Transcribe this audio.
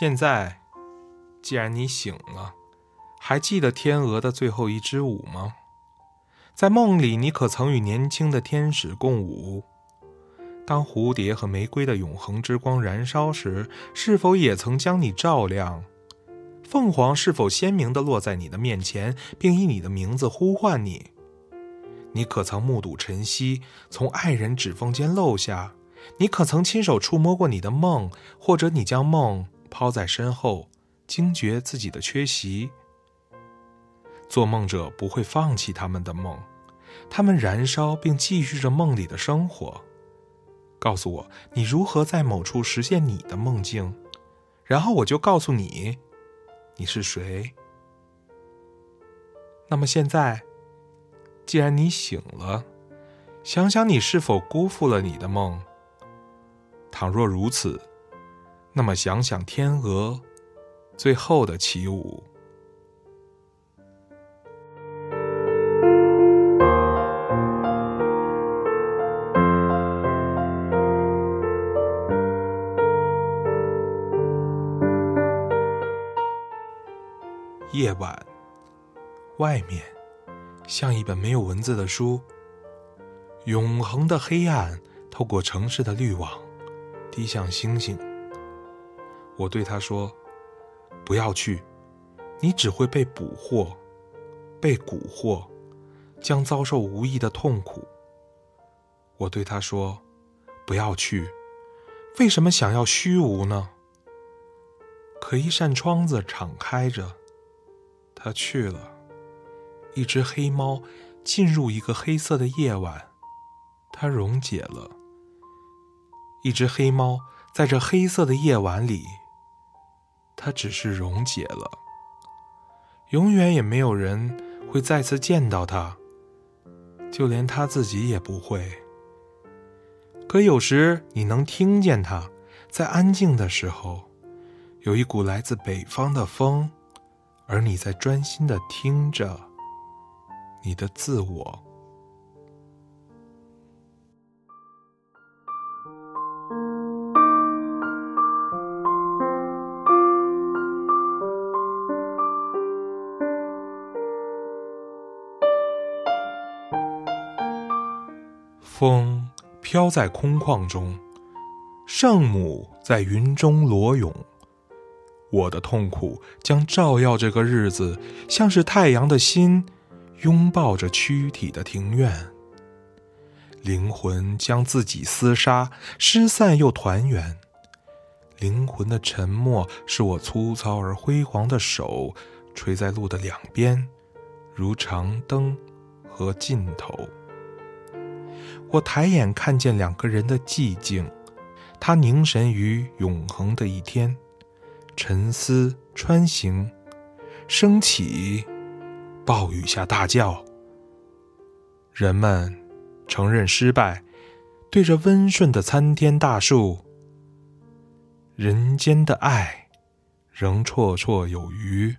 现在，既然你醒了，还记得天鹅的最后一支舞吗？在梦里，你可曾与年轻的天使共舞？当蝴蝶和玫瑰的永恒之光燃烧时，是否也曾将你照亮？凤凰是否鲜明地落在你的面前，并以你的名字呼唤你？你可曾目睹晨曦从爱人指缝间漏下？你可曾亲手触摸过你的梦，或者你将梦抛在身后，惊觉自己的缺席？做梦者不会放弃他们的梦，他们燃烧并继续着梦里的生活。告诉我，你如何在某处实现你的梦境，然后我就告诉你，你是谁。那么现在，既然你醒了，想想你是否辜负了你的梦。倘若如此，那么想想天鹅最后的起舞。夜晚，外面像一本没有文字的书。永恒的黑暗透过城市的滤网，滴向星星。我对他说：“不要去，你只会被捕获，被蛊惑，将遭受无意的痛苦。”我对他说：“不要去，为什么想要虚无呢？可一扇窗子敞开着。”他去了，一只黑猫进入一个黑色的夜晚，它溶解了。一只黑猫在这黑色的夜晚里，它只是溶解了。永远也没有人会再次见到它，就连它自己也不会。可有时你能听见它，在安静的时候，有一股来自北方的风。而你在专心的听着你的自我。风飘在空旷中，圣母在云中裸泳。我的痛苦将照耀这个日子，像是太阳的心拥抱着躯体的庭院。灵魂将自己厮杀，失散又团圆。灵魂的沉默是我粗糙而辉煌的手垂在路的两边，如长灯和尽头。我抬眼看见两个人的寂静，他凝神于永恒的一天。沉思穿行，升起，暴雨下大叫。人们承认失败，对着温顺的参天大树。人间的爱，仍绰绰有余。